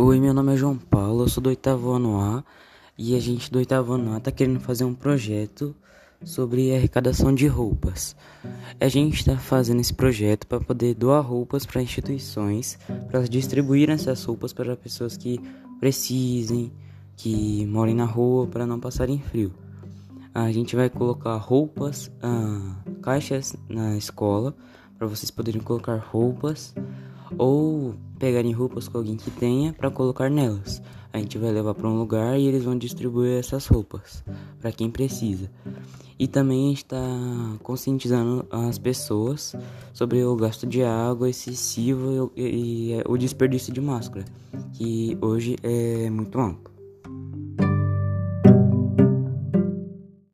Oi, meu nome é João Paulo, eu sou do oitavo ano A e a gente do oitavo ano A tá querendo fazer um projeto sobre arrecadação de roupas. A gente está fazendo esse projeto para poder doar roupas para instituições, para distribuir essas roupas para pessoas que precisem, que morem na rua para não passarem frio. A gente vai colocar roupas, ah, caixas na escola para vocês poderem colocar roupas ou pegarem roupas com alguém que tenha para colocar nelas. A gente vai levar para um lugar e eles vão distribuir essas roupas para quem precisa. E também está conscientizando as pessoas sobre o gasto de água excessivo e, e, e o desperdício de máscara, que hoje é muito alto.